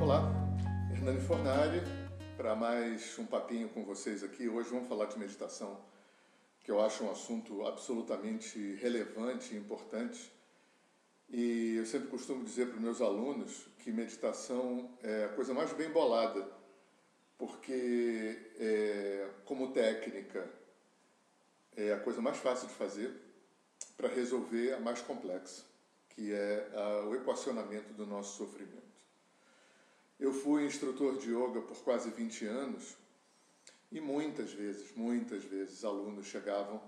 Olá, Hernani Fornari, para mais um papinho com vocês aqui. Hoje vamos falar de meditação, que eu acho um assunto absolutamente relevante e importante. E eu sempre costumo dizer para os meus alunos que meditação é a coisa mais bem bolada, porque é, como técnica é a coisa mais fácil de fazer para resolver a mais complexa, que é a, o equacionamento do nosso sofrimento. Eu fui instrutor de yoga por quase 20 anos e muitas vezes, muitas vezes, alunos chegavam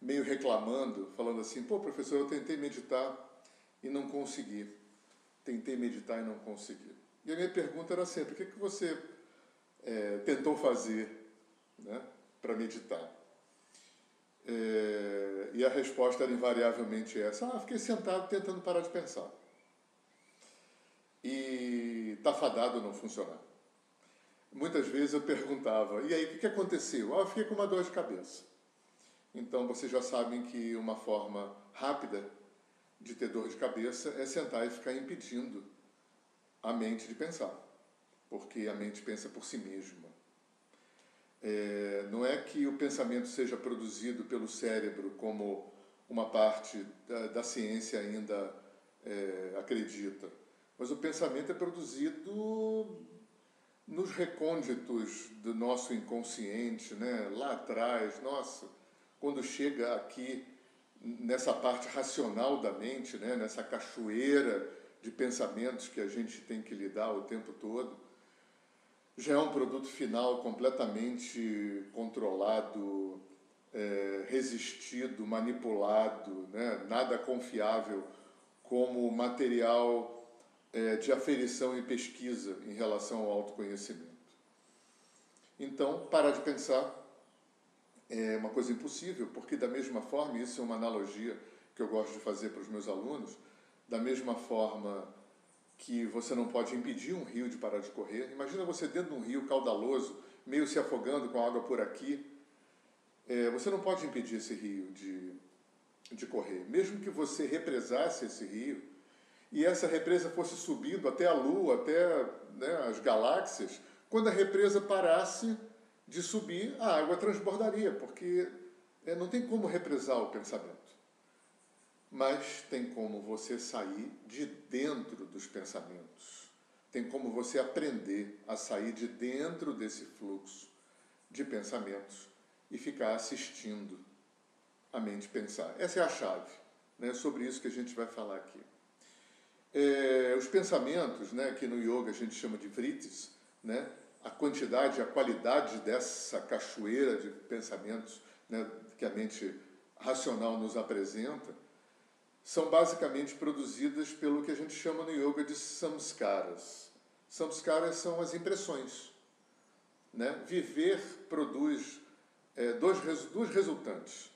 meio reclamando, falando assim: pô, professor, eu tentei meditar e não consegui. Tentei meditar e não consegui. E a minha pergunta era sempre: o que, que você é, tentou fazer né, para meditar? É, e a resposta era invariavelmente essa: ah, fiquei sentado tentando parar de pensar e está fadado não funcionar. Muitas vezes eu perguntava, e aí, o que aconteceu? Ah, eu fiquei com uma dor de cabeça. Então, vocês já sabem que uma forma rápida de ter dor de cabeça é sentar e ficar impedindo a mente de pensar, porque a mente pensa por si mesma. É, não é que o pensamento seja produzido pelo cérebro como uma parte da, da ciência ainda é, acredita mas o pensamento é produzido nos recônditos do nosso inconsciente, né? lá atrás, nossa, quando chega aqui nessa parte racional da mente, né? nessa cachoeira de pensamentos que a gente tem que lidar o tempo todo, já é um produto final completamente controlado, é, resistido, manipulado, né? nada confiável como material é, de aferição e pesquisa em relação ao autoconhecimento. Então, parar de pensar é uma coisa impossível, porque da mesma forma, isso é uma analogia que eu gosto de fazer para os meus alunos, da mesma forma que você não pode impedir um rio de parar de correr. Imagina você dentro de um rio caudaloso, meio se afogando com água por aqui. É, você não pode impedir esse rio de, de correr. Mesmo que você represasse esse rio, e essa represa fosse subindo até a Lua, até né, as galáxias, quando a represa parasse de subir, a água transbordaria, porque é, não tem como represar o pensamento. Mas tem como você sair de dentro dos pensamentos. Tem como você aprender a sair de dentro desse fluxo de pensamentos e ficar assistindo a mente pensar. Essa é a chave. Né? Sobre isso que a gente vai falar aqui. É, os pensamentos, né, que no yoga a gente chama de vritis, né, a quantidade, a qualidade dessa cachoeira de pensamentos né, que a mente racional nos apresenta, são basicamente produzidas pelo que a gente chama no yoga de samskaras. Samskaras são as impressões. Né? Viver produz é, dois, dois resultantes.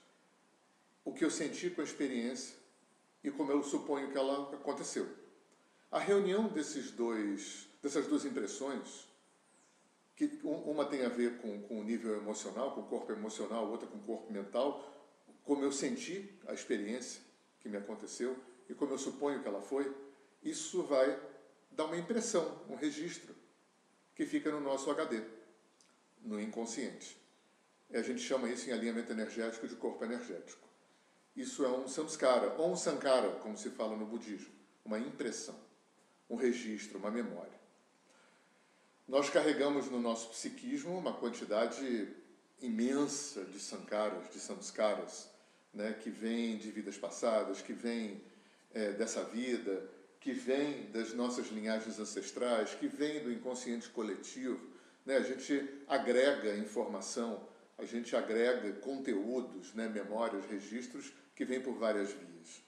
O que eu senti com a experiência e como eu suponho que ela aconteceu. A reunião desses dois, dessas duas impressões, que uma tem a ver com, com o nível emocional, com o corpo emocional, outra com o corpo mental, como eu senti a experiência que me aconteceu e como eu suponho que ela foi, isso vai dar uma impressão, um registro, que fica no nosso HD, no inconsciente. E a gente chama isso em alinhamento energético de corpo energético. Isso é um samskara, ou um sankara, como se fala no budismo, uma impressão um registro, uma memória. Nós carregamos no nosso psiquismo uma quantidade imensa de sankaras, de samskaras, né, que vem de vidas passadas, que vem é, dessa vida, que vem das nossas linhagens ancestrais, que vem do inconsciente coletivo. Né? A gente agrega informação, a gente agrega conteúdos, né, memórias, registros que vêm por várias vias.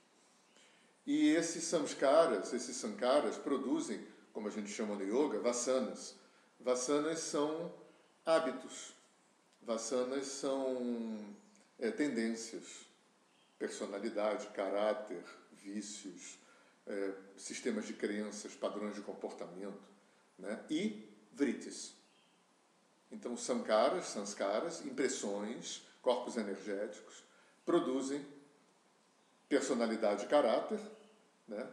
E esses samskaras, esses sankaras, produzem, como a gente chama no yoga, vasanas. Vasanas são hábitos, vasanas são é, tendências, personalidade, caráter, vícios, é, sistemas de crenças, padrões de comportamento. Né? E vritis. Então, sankaras, sanskaras, impressões, corpos energéticos, produzem personalidade e caráter, né?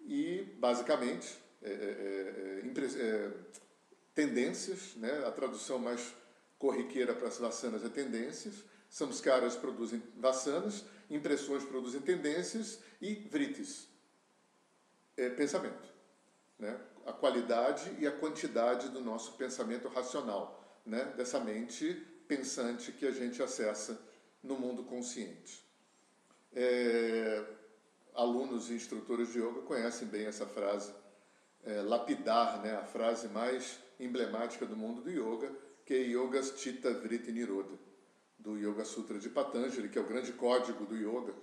e, basicamente, é, é, é, é tendências, né? a tradução mais corriqueira para as vasanas é tendências, samskaras produzem vasanas, impressões produzem tendências e vritis, é pensamento. Né? A qualidade e a quantidade do nosso pensamento racional, né? dessa mente pensante que a gente acessa no mundo consciente. É, alunos e instrutores de yoga conhecem bem essa frase, é, lapidar, né? a frase mais emblemática do mundo do yoga, que é Yogas Chitta Vritti Nirodha, do Yoga Sutra de Patanjali, que é o grande código do yoga,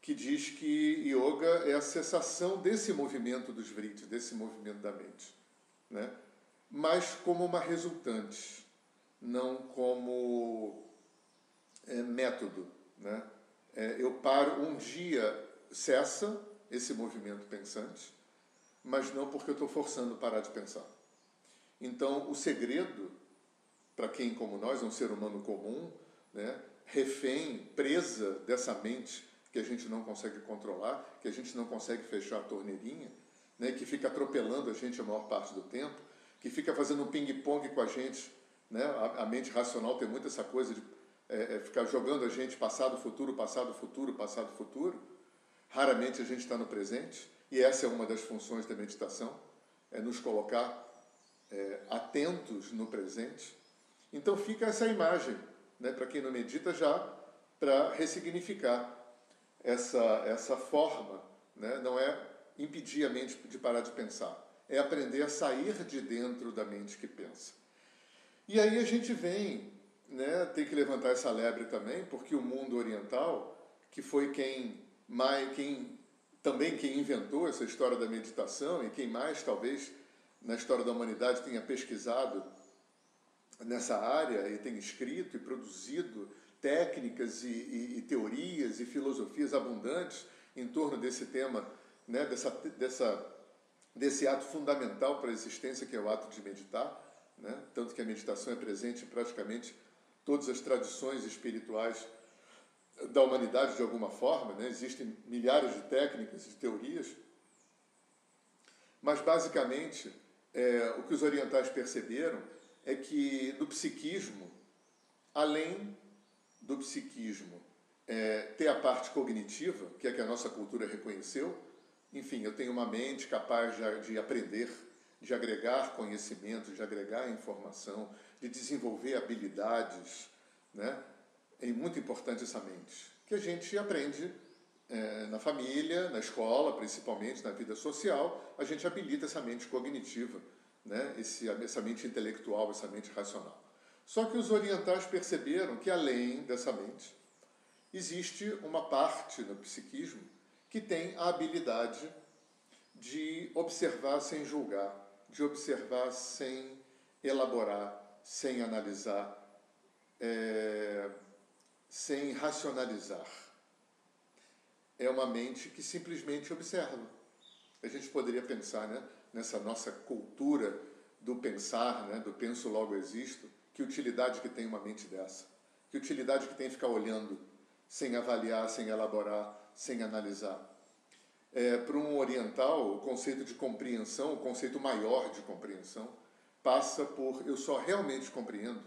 que diz que yoga é a cessação desse movimento dos vrittis, desse movimento da mente, né? mas como uma resultante, não como é, método. Né? É, eu paro um dia, cessa esse movimento pensante, mas não porque eu estou forçando parar de pensar. Então, o segredo, para quem como nós, é um ser humano comum, né, refém, presa dessa mente que a gente não consegue controlar, que a gente não consegue fechar a torneirinha, né, que fica atropelando a gente a maior parte do tempo, que fica fazendo um ping-pong com a gente. Né? A, a, mente racional tem muito essa coisa de é, é ficar jogando a gente passado, futuro, passado, futuro, passado, futuro. Raramente a gente está no presente, e essa é uma das funções da meditação, é nos colocar é, atentos no presente. Então fica essa imagem, né, para quem não medita já, para ressignificar essa, essa forma. Né, não é impedir a mente de parar de pensar, é aprender a sair de dentro da mente que pensa. E aí a gente vem, né, tem que levantar essa lebre também, porque o mundo oriental, que foi quem mais, quem também quem inventou essa história da meditação e quem mais talvez na história da humanidade tenha pesquisado nessa área e tenha escrito e produzido técnicas e, e, e teorias e filosofias abundantes em torno desse tema, né, dessa, dessa, desse ato fundamental para a existência que é o ato de meditar, né? tanto que a meditação é presente em praticamente todas as tradições espirituais da humanidade de alguma forma, né? existem milhares de técnicas, de teorias, mas basicamente é, o que os orientais perceberam é que no psiquismo, além do psiquismo é, ter a parte cognitiva, que é que a nossa cultura reconheceu, enfim, eu tenho uma mente capaz de, de aprender, de agregar conhecimento, de agregar informação, de desenvolver habilidades, né? É muito importante essa mente, que a gente aprende é, na família, na escola, principalmente na vida social, a gente habilita essa mente cognitiva, né? Esse, essa mente intelectual, essa mente racional. Só que os orientais perceberam que além dessa mente, existe uma parte no psiquismo que tem a habilidade de observar sem julgar, de observar sem elaborar, sem analisar, é, sem racionalizar é uma mente que simplesmente observa. A gente poderia pensar né, nessa nossa cultura do pensar, né, do penso logo existo, que utilidade que tem uma mente dessa? Que utilidade que tem ficar olhando, sem avaliar, sem elaborar, sem analisar? É, para um oriental, o conceito de compreensão, o conceito maior de compreensão, passa por eu só realmente compreendo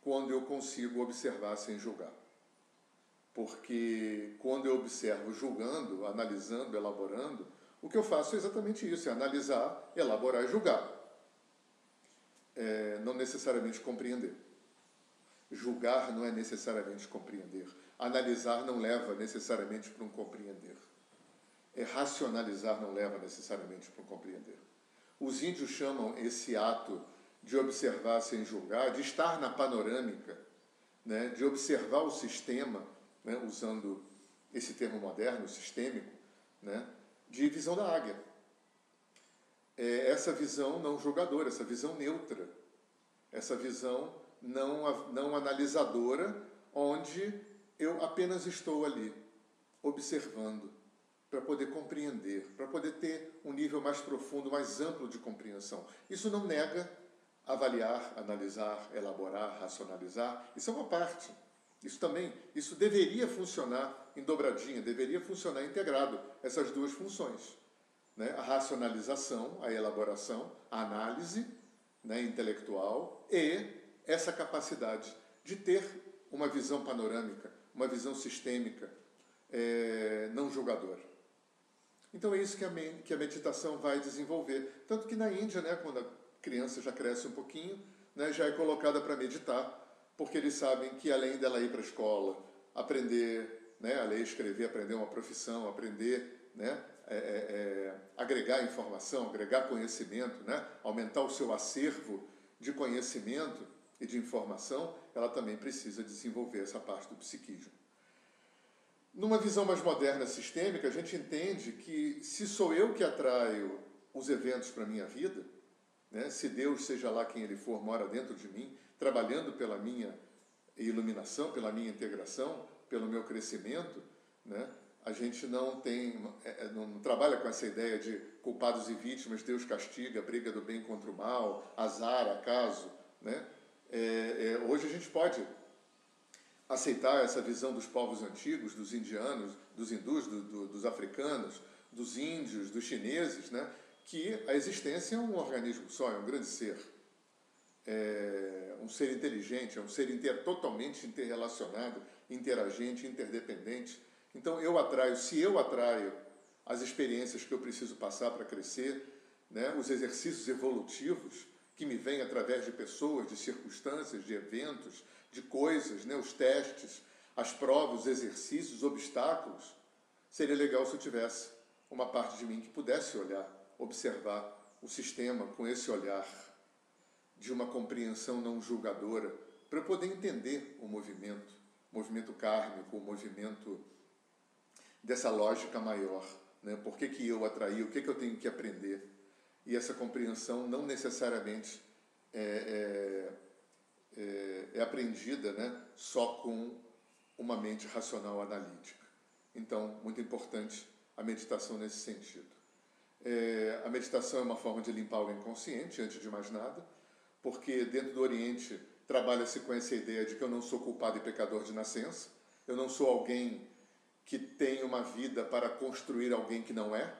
quando eu consigo observar sem julgar porque quando eu observo julgando, analisando, elaborando, o que eu faço é exatamente isso: é analisar, elaborar e julgar. É, não necessariamente compreender. Julgar não é necessariamente compreender. Analisar não leva necessariamente para um compreender. É racionalizar não leva necessariamente para um compreender. Os índios chamam esse ato de observar sem julgar, de estar na panorâmica, né, de observar o sistema né, usando esse termo moderno, sistêmico, né, de visão da águia. É essa visão não julgadora, essa visão neutra, essa visão não, não analisadora, onde eu apenas estou ali, observando, para poder compreender, para poder ter um nível mais profundo, mais amplo de compreensão. Isso não nega avaliar, analisar, elaborar, racionalizar, isso é uma parte. Isso também, isso deveria funcionar em dobradinha, deveria funcionar integrado, essas duas funções. Né? A racionalização, a elaboração, a análise né, intelectual e essa capacidade de ter uma visão panorâmica, uma visão sistêmica, é, não julgadora. Então é isso que a, que a meditação vai desenvolver. Tanto que na Índia, né, quando a criança já cresce um pouquinho, né, já é colocada para meditar, porque eles sabem que além dela ir para a escola, aprender né, a ler, escrever, aprender uma profissão, aprender, né, é, é, é, agregar informação, agregar conhecimento, né, aumentar o seu acervo de conhecimento e de informação, ela também precisa desenvolver essa parte do psiquismo. Numa visão mais moderna sistêmica, a gente entende que se sou eu que atraio os eventos para a minha vida, né, se Deus, seja lá quem Ele for, mora dentro de mim, trabalhando pela minha iluminação, pela minha integração, pelo meu crescimento, né, a gente não tem, é, é, não trabalha com essa ideia de culpados e vítimas, Deus castiga, briga do bem contra o mal, azar, acaso, né? É, é, hoje a gente pode aceitar essa visão dos povos antigos, dos indianos, dos hindus, do, do, dos africanos, dos índios, dos chineses, né? que a existência é um organismo só, é um grande ser. É um ser inteligente, é um ser inter, totalmente interrelacionado, interagente, interdependente. Então eu atraio, se eu atraio as experiências que eu preciso passar para crescer, né? os exercícios evolutivos, que me vem através de pessoas, de circunstâncias, de eventos, de coisas, né? os testes, as provas, os exercícios, os obstáculos. Seria legal se eu tivesse uma parte de mim que pudesse olhar, observar o sistema com esse olhar de uma compreensão não julgadora, para poder entender o movimento, o movimento kármico, o movimento dessa lógica maior. Né? Por que, que eu atraí? O que, que eu tenho que aprender? e essa compreensão não necessariamente é, é, é, é aprendida né, só com uma mente racional analítica. Então, muito importante a meditação nesse sentido. É, a meditação é uma forma de limpar o inconsciente, antes de mais nada, porque dentro do Oriente trabalha-se com essa ideia de que eu não sou culpado e pecador de nascença, eu não sou alguém que tem uma vida para construir alguém que não é.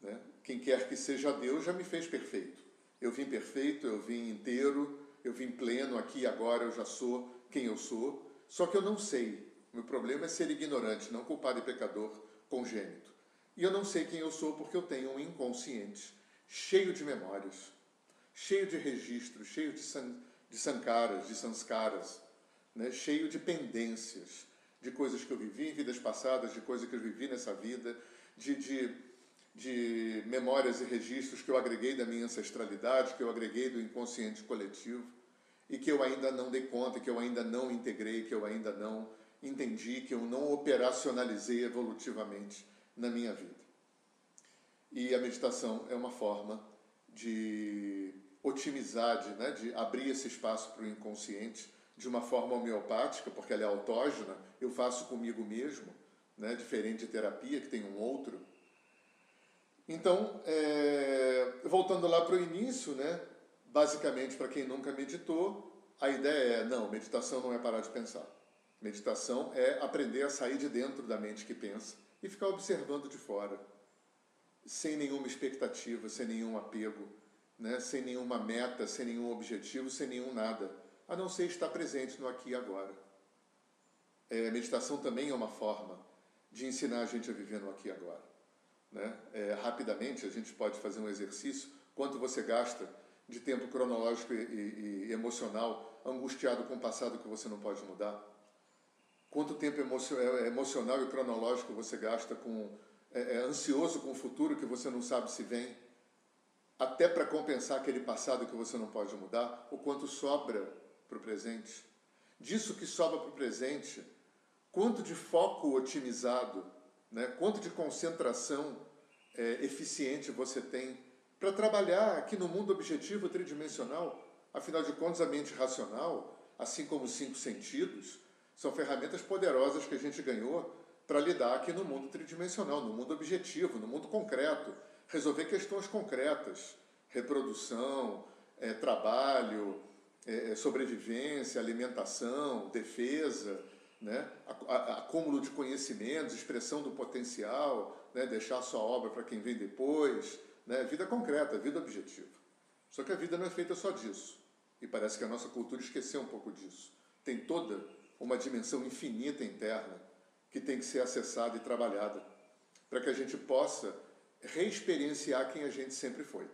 Né? quem quer que seja Deus já me fez perfeito. Eu vim perfeito, eu vim inteiro, eu vim pleno aqui e agora, eu já sou quem eu sou. Só que eu não sei. Meu problema é ser ignorante, não culpado e pecador congênito. E eu não sei quem eu sou porque eu tenho um inconsciente cheio de memórias, cheio de registros, cheio de, san, de sankaras, de sanskaras, né? cheio de pendências, de coisas que eu vivi em vidas passadas, de coisas que eu vivi nessa vida, de, de de memórias e registros que eu agreguei da minha ancestralidade, que eu agreguei do inconsciente coletivo e que eu ainda não dei conta, que eu ainda não integrei, que eu ainda não entendi, que eu não operacionalizei evolutivamente na minha vida. E a meditação é uma forma de otimizar, de, né, de abrir esse espaço para o inconsciente de uma forma homeopática, porque ela é autógena, eu faço comigo mesmo, né, diferente de terapia, que tem um outro então, é, voltando lá para o início, né, basicamente, para quem nunca meditou, a ideia é: não, meditação não é parar de pensar. Meditação é aprender a sair de dentro da mente que pensa e ficar observando de fora, sem nenhuma expectativa, sem nenhum apego, né, sem nenhuma meta, sem nenhum objetivo, sem nenhum nada, a não ser estar presente no aqui e agora. É, meditação também é uma forma de ensinar a gente a viver no aqui e agora. Né? É, rapidamente, a gente pode fazer um exercício. Quanto você gasta de tempo cronológico e, e, e emocional angustiado com o passado que você não pode mudar? Quanto tempo é, emocional e cronológico você gasta com é, é, ansioso com o futuro que você não sabe se vem, até para compensar aquele passado que você não pode mudar? O quanto sobra para o presente? Disso que sobra para o presente, quanto de foco otimizado né? quanto de concentração é, eficiente você tem para trabalhar aqui no mundo objetivo tridimensional. Afinal de contas, a mente racional, assim como os cinco sentidos, são ferramentas poderosas que a gente ganhou para lidar aqui no mundo tridimensional, no mundo objetivo, no mundo concreto, resolver questões concretas, reprodução, é, trabalho, é, é sobrevivência, alimentação, defesa, né? acúmulo de conhecimentos, expressão do potencial, né? deixar sua obra para quem vem depois, né? vida concreta, vida objetiva. Só que a vida não é feita só disso. E parece que a nossa cultura esqueceu um pouco disso. Tem toda uma dimensão infinita interna que tem que ser acessada e trabalhada para que a gente possa reexperienciar quem a gente sempre foi,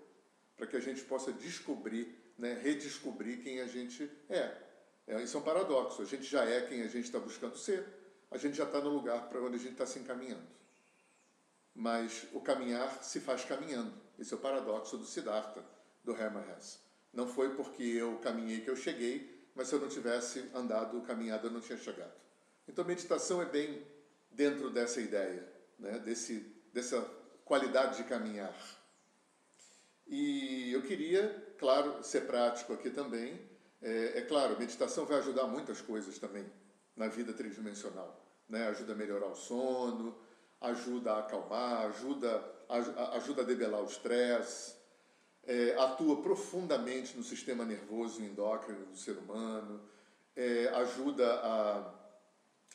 para que a gente possa descobrir, né, redescobrir quem a gente é. é. Isso é um paradoxo. A gente já é quem a gente está buscando ser, a gente já está no lugar para onde a gente está se encaminhando. Mas o caminhar se faz caminhando. Esse é o paradoxo do Siddhartha, do Hermann Hesse. Não foi porque eu caminhei que eu cheguei, mas se eu não tivesse andado, caminhado, eu não tinha chegado. Então, meditação é bem dentro dessa ideia, né? Desse, dessa qualidade de caminhar. E eu queria, claro, ser prático aqui também. É, é claro, meditação vai ajudar muitas coisas também na vida tridimensional. Né? Ajuda a melhorar o sono, ajuda a acalmar, ajuda, ajuda a debelar o estresse, é, atua profundamente no sistema nervoso endócrino do ser humano, é, ajuda a,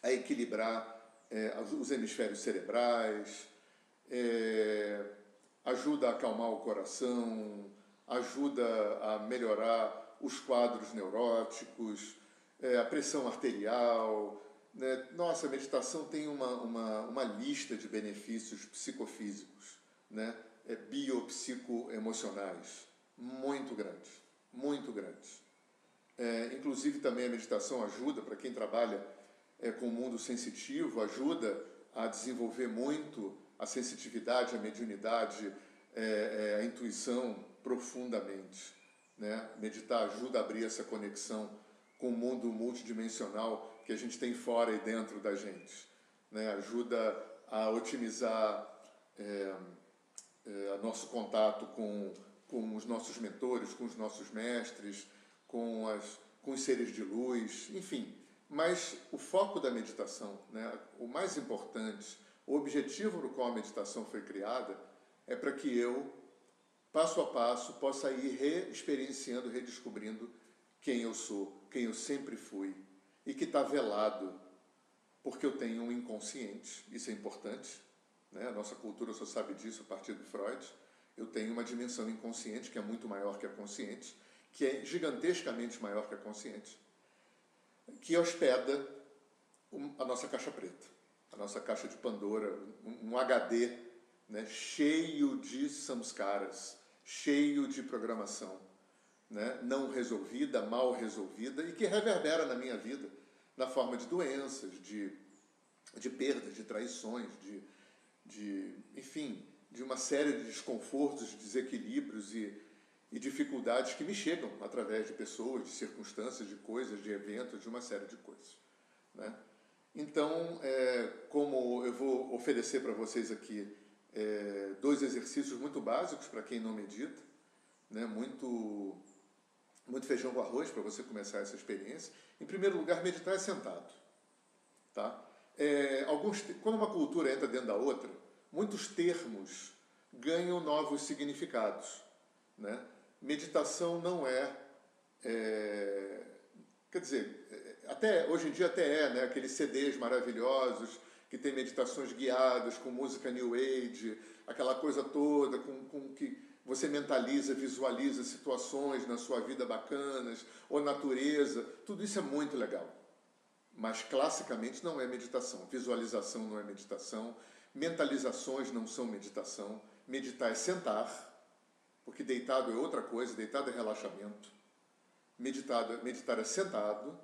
a equilibrar é, os hemisférios cerebrais, é, ajuda a acalmar o coração, ajuda a melhorar os quadros neuróticos, é, a pressão arterial. Né? Nossa, a meditação tem uma, uma, uma lista de benefícios psicofísicos. Né? é, biopsicoemocionais muito grandes, muito grandes. É, inclusive também a meditação ajuda para quem trabalha é, com o mundo sensitivo, ajuda a desenvolver muito a sensitividade, a mediunidade, é, é a intuição profundamente. Né? Meditar ajuda a abrir essa conexão com o mundo multidimensional que a gente tem fora e dentro da gente. Né? Ajuda a otimizar é, é, nosso contato com, com os nossos mentores, com os nossos mestres, com, as, com os seres de luz, enfim. Mas o foco da meditação, né, o mais importante, o objetivo no qual a meditação foi criada, é para que eu, passo a passo, possa ir reexperienciando, redescobrindo quem eu sou, quem eu sempre fui, e que está velado, porque eu tenho um inconsciente, isso é importante, né? A nossa cultura só sabe disso a partir do Freud. Eu tenho uma dimensão inconsciente que é muito maior que a consciente, que é gigantescamente maior que a consciente, que hospeda a nossa caixa preta, a nossa caixa de Pandora, um HD né, cheio de samskaras, cheio de programação, né, não resolvida, mal resolvida e que reverbera na minha vida na forma de doenças, de, de perdas, de traições, de, de, enfim, de uma série de desconfortos, de desequilíbrios e, e dificuldades que me chegam através de pessoas, de circunstâncias, de coisas, de eventos, de uma série de coisas. Né? Então, é, como eu vou oferecer para vocês aqui é, dois exercícios muito básicos para quem não medita, né? muito, muito feijão com arroz para você começar essa experiência. Em primeiro lugar, meditar é sentado. Tá? é, alguns, quando uma cultura entra dentro da outra, muitos termos ganham novos significados. Né? Meditação não é, é, quer dizer, até hoje em dia até é, né? aqueles CDs maravilhosos que tem meditações guiadas com música New Age, aquela coisa toda com, com que você mentaliza, visualiza situações na sua vida bacanas, ou natureza, tudo isso é muito legal. Mas classicamente não é meditação. Visualização não é meditação. Mentalizações não são meditação. Meditar é sentar, porque deitado é outra coisa, deitado é relaxamento. Meditado, meditar é sentado,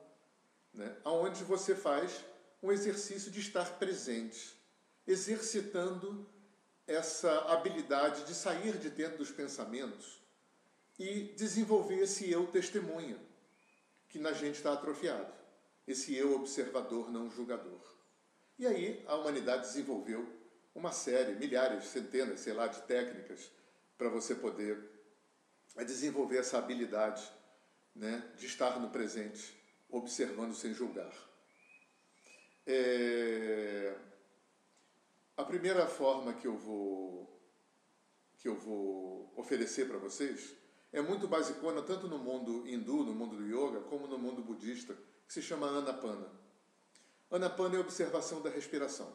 né, onde você faz um exercício de estar presente, exercitando essa habilidade de sair de dentro dos pensamentos e desenvolver esse eu testemunha, que na gente está atrofiado esse eu observador, não julgador. E aí a humanidade desenvolveu uma série, milhares, centenas, sei lá, de técnicas para você poder desenvolver essa habilidade né, de estar no presente, observando sem julgar. É... A primeira forma que eu vou que eu vou oferecer para vocês é muito basicona tanto no mundo hindu, no mundo do yoga, como no mundo budista, que se chama Anapana. Anapana é observação da respiração.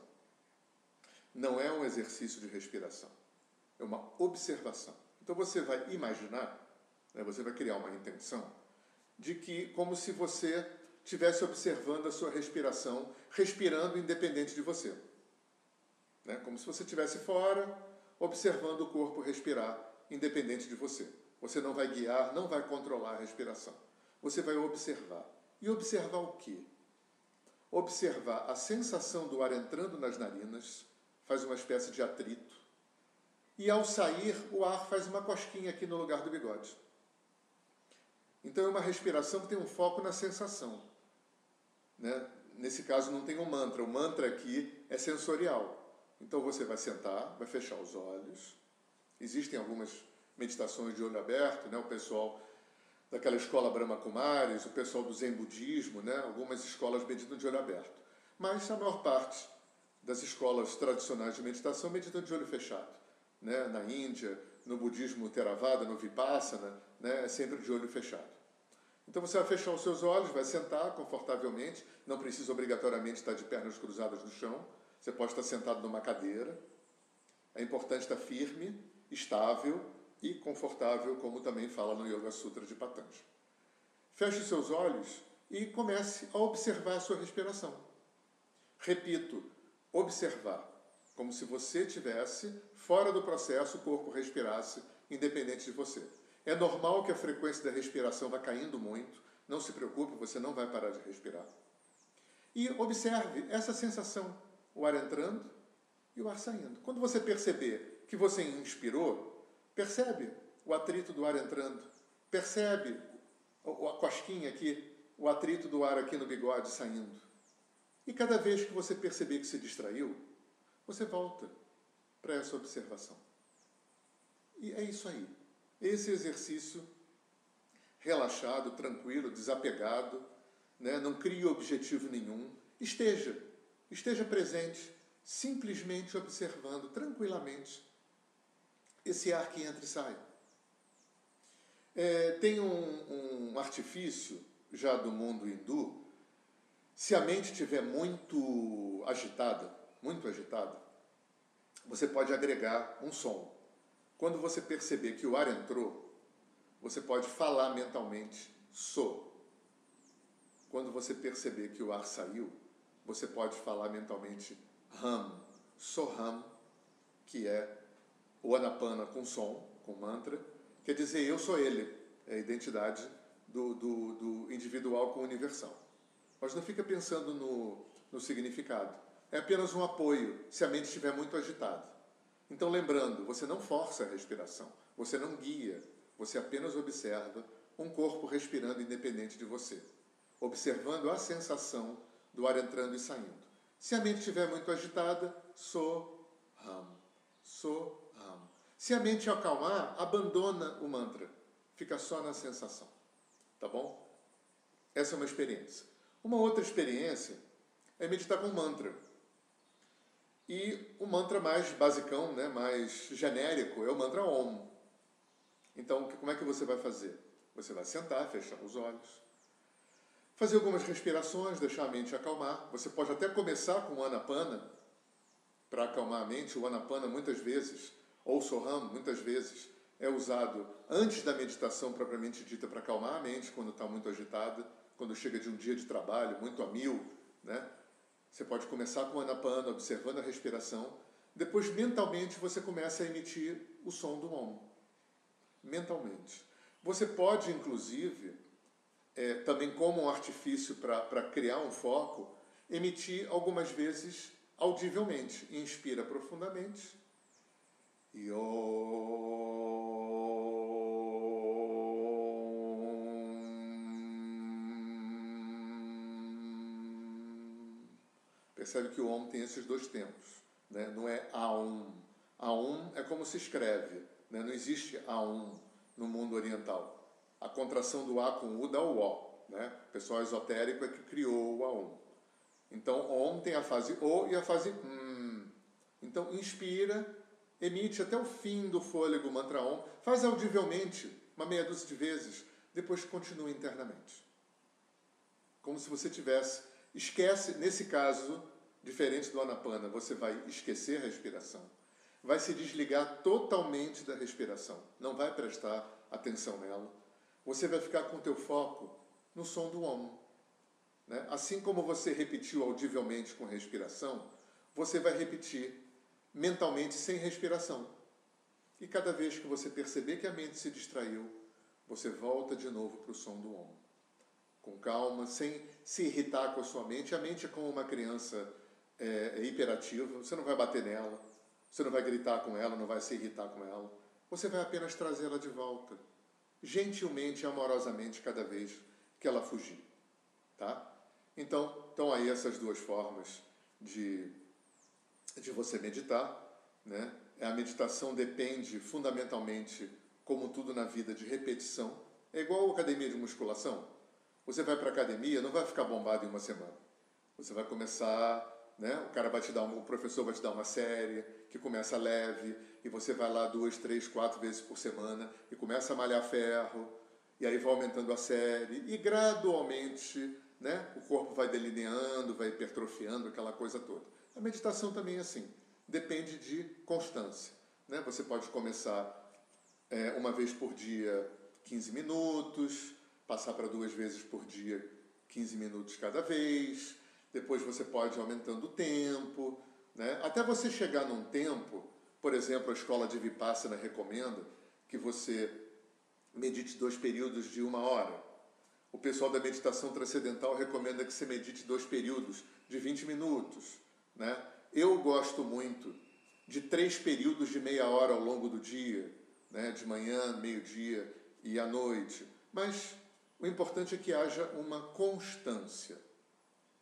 Não é um exercício de respiração. É uma observação. Então você vai imaginar, né, você vai criar uma intenção de que, como se você estivesse observando a sua respiração, respirando independente de você. Né? Como se você estivesse fora, observando o corpo respirar independente de você. Você não vai guiar, não vai controlar a respiração. Você vai observar. E observar o quê? Observar a sensação do ar entrando nas narinas, faz uma espécie de atrito. E ao sair, o ar faz uma cosquinha aqui no lugar do bigode. Então é uma respiração que tem um foco na sensação. Né? Nesse caso não tem um mantra. O mantra aqui é sensorial. Então você vai sentar, vai fechar os olhos. Existem algumas meditações de olho aberto, né? o pessoal daquela escola Brahma Kumaris, o pessoal do Zen Budismo, né? algumas escolas meditam de olho aberto. Mas a maior parte das escolas tradicionais de meditação meditam de olho fechado. Né? Na Índia, no budismo Theravada, no Vipassana, né? é sempre de olho fechado. Então você vai fechar os seus olhos, vai sentar confortavelmente, não precisa obrigatoriamente estar de pernas cruzadas no chão, você pode estar sentado numa cadeira. É importante estar firme, estável e confortável, como também fala no Yoga Sutra de Patanjali. Feche os seus olhos e comece a observar a sua respiração. Repito, observar, como se você tivesse fora do processo, o corpo respirasse independente de você. É normal que a frequência da respiração vá caindo muito, não se preocupe, você não vai parar de respirar. E observe essa sensação, o ar entrando e o ar saindo. Quando você perceber que você inspirou, Percebe o atrito do ar entrando? Percebe a cosquinha aqui, o atrito do ar aqui no bigode saindo? E cada vez que você perceber que se distraiu, você volta para essa observação. E é isso aí. Esse exercício relaxado, tranquilo, desapegado, né? não crie objetivo nenhum. Esteja, esteja presente, simplesmente observando tranquilamente esse ar que entra e sai. É, tem um, um artifício já do mundo hindu. Se a mente estiver muito agitada, muito agitada, você pode agregar um som. Quando você perceber que o ar entrou, você pode falar mentalmente so. Quando você perceber que o ar saiu, você pode falar mentalmente ham, soham, que é o anapana com som, com mantra, quer dizer eu sou ele, é a identidade do, do, do individual com o universal. Mas não fica pensando no, no significado. É apenas um apoio se a mente estiver muito agitada. Então, lembrando, você não força a respiração, você não guia, você apenas observa um corpo respirando independente de você, observando a sensação do ar entrando e saindo. Se a mente estiver muito agitada, so, ram, so, se a mente acalmar, abandona o mantra, fica só na sensação. Tá bom? Essa é uma experiência. Uma outra experiência é meditar com mantra. E o mantra mais basicão, né, mais genérico, é o mantra Om. Então, como é que você vai fazer? Você vai sentar, fechar os olhos, fazer algumas respirações, deixar a mente acalmar. Você pode até começar com o Anapana, para acalmar a mente. O Anapana, muitas vezes, ou Soham, muitas vezes, é usado antes da meditação propriamente dita para acalmar a mente quando está muito agitada, quando chega de um dia de trabalho muito a mil, né? Você pode começar com Anapana, observando a respiração. Depois, mentalmente, você começa a emitir o som do Om. Mentalmente. Você pode, inclusive, é, também como um artifício para criar um foco, emitir algumas vezes audivelmente. Inspira profundamente Yo. Percebe que o Om tem esses dois tempos. Né? Não é Aum. Aum é como se escreve. Né? Não existe Aum no mundo oriental. A contração do A com U dá o O. Né? O pessoal esotérico é que criou o Aum. Então, Om tem a fase O e a fase Hum. Então, inspira emite até o fim do fôlego mantra Om, faz audivelmente, uma meia dúzia de vezes, depois continua internamente. Como se você tivesse, esquece, nesse caso, diferente do anapana, você vai esquecer a respiração, vai se desligar totalmente da respiração, não vai prestar atenção nela. Você vai ficar com teu foco no som do Om. Né? Assim como você repetiu audivelmente com respiração, você vai repetir mentalmente sem respiração. E cada vez que você perceber que a mente se distraiu, você volta de novo para o som do Om. Com calma, sem se irritar com a sua mente. A mente é como uma criança é, é hiperativa, você não vai bater nela, você não vai gritar com ela, não vai se irritar com ela. Você vai apenas trazê-la de volta, gentilmente e amorosamente, cada vez que ela fugir. Tá? Então, estão aí essas duas formas de, de você meditar. Né? A meditação depende fundamentalmente, como tudo na vida, de repetição. É igual a academia de musculação. Você vai para a academia, não vai ficar bombado em uma semana. Você vai começar, né? O cara vai te dar um, o professor vai te dar uma série que começa leve e você vai lá duas, três, quatro vezes por semana e começa a malhar ferro e aí vai aumentando a série e gradualmente né? O corpo vai delineando, vai hipertrofiando, aquela coisa toda. A meditação também é assim, depende de constância. Né? Você pode começar é, uma vez por dia 15 minutos, passar para duas vezes por dia 15 minutos cada vez, depois você pode ir aumentando o tempo, né? até você chegar num tempo, por exemplo, a escola de Vipassana recomenda que você medite dois períodos de uma hora. O pessoal da meditação transcendental recomenda que você medite dois períodos de 20 minutos. Né? Eu gosto muito de três períodos de meia hora ao longo do dia, né? de manhã, meio-dia e à noite. Mas o importante é que haja uma constância.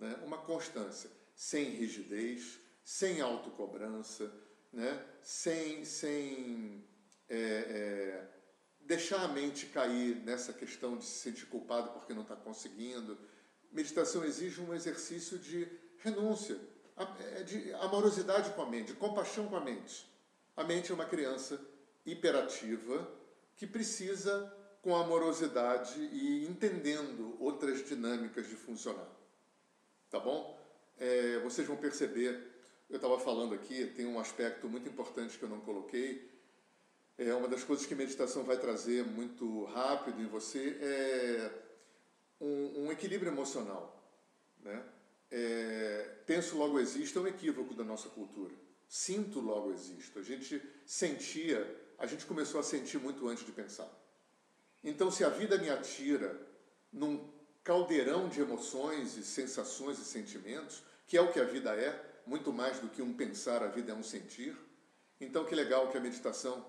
Né? Uma constância, sem rigidez, sem autocobrança, né? sem, sem é, é, deixar a mente cair nessa questão de se sentir culpado porque não está conseguindo. Meditação exige um exercício de renúncia, é, de amorosidade com a mente, de compaixão com a mente. A mente é uma criança hiperativa que precisa, com amorosidade e entendendo outras dinâmicas de funcionar. Tá bom? É, vocês vão perceber, eu estava falando aqui, tem um aspecto muito importante que eu não coloquei, é uma das coisas que a meditação vai trazer muito rápido em você é um, um equilíbrio emocional, né? É, penso logo existo é um equívoco da nossa cultura. Sinto logo existo. A gente sentia, a gente começou a sentir muito antes de pensar. Então, se a vida me atira num caldeirão de emoções e sensações e sentimentos, que é o que a vida é, muito mais do que um pensar, a vida é um sentir. Então, que legal que a meditação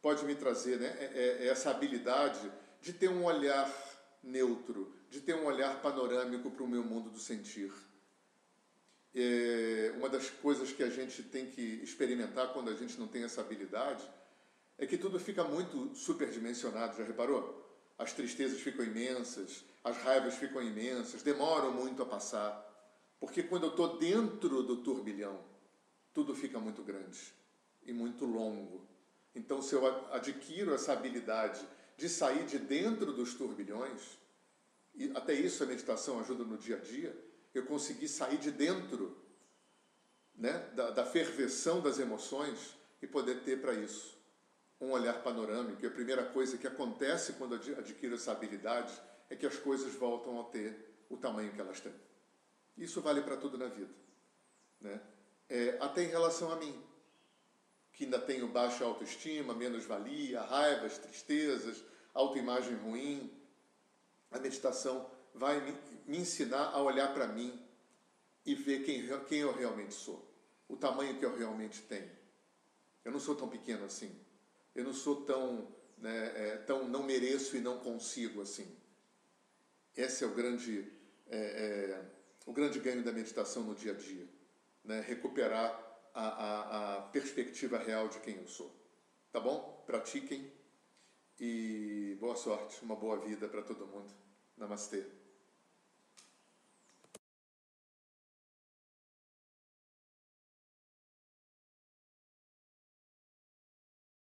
pode me trazer né, é, é, é essa habilidade de ter um olhar neutro, de ter um olhar panorâmico para o meu mundo do sentir. É, uma das coisas que a gente tem que experimentar quando a gente não tem essa habilidade é que tudo fica muito superdimensionado, já reparou? As tristezas ficam imensas, as raivas ficam imensas, demoram muito a passar. Porque quando eu estou dentro do turbilhão, tudo fica muito grande e muito longo. Então, se eu adquiro essa habilidade de sair de dentro dos turbilhões, e até isso a meditação ajuda no dia a dia, eu consegui sair de dentro né, da, da ferveção das emoções e poder ter para isso um olhar panorâmico. E a primeira coisa que acontece quando adquiro essa habilidade é que as coisas voltam a ter o tamanho que elas têm. Isso vale para tudo na vida. Né? É, até em relação a mim que ainda tenho baixa autoestima, menos-valia, raivas, tristezas, autoimagem ruim. A meditação vai me, me ensinar a olhar para mim e ver quem, quem eu realmente sou, o tamanho que eu realmente tenho. Eu não sou tão pequeno assim. Eu não sou tão, né, é, tão não mereço e não consigo assim. Esse é o grande, é, é, o grande ganho da meditação no dia a dia. Né? Recuperar a, a, a perspectiva real de quem eu sou. Tá bom? Pratiquem e boa sorte, uma boa vida para todo mundo. Namastê.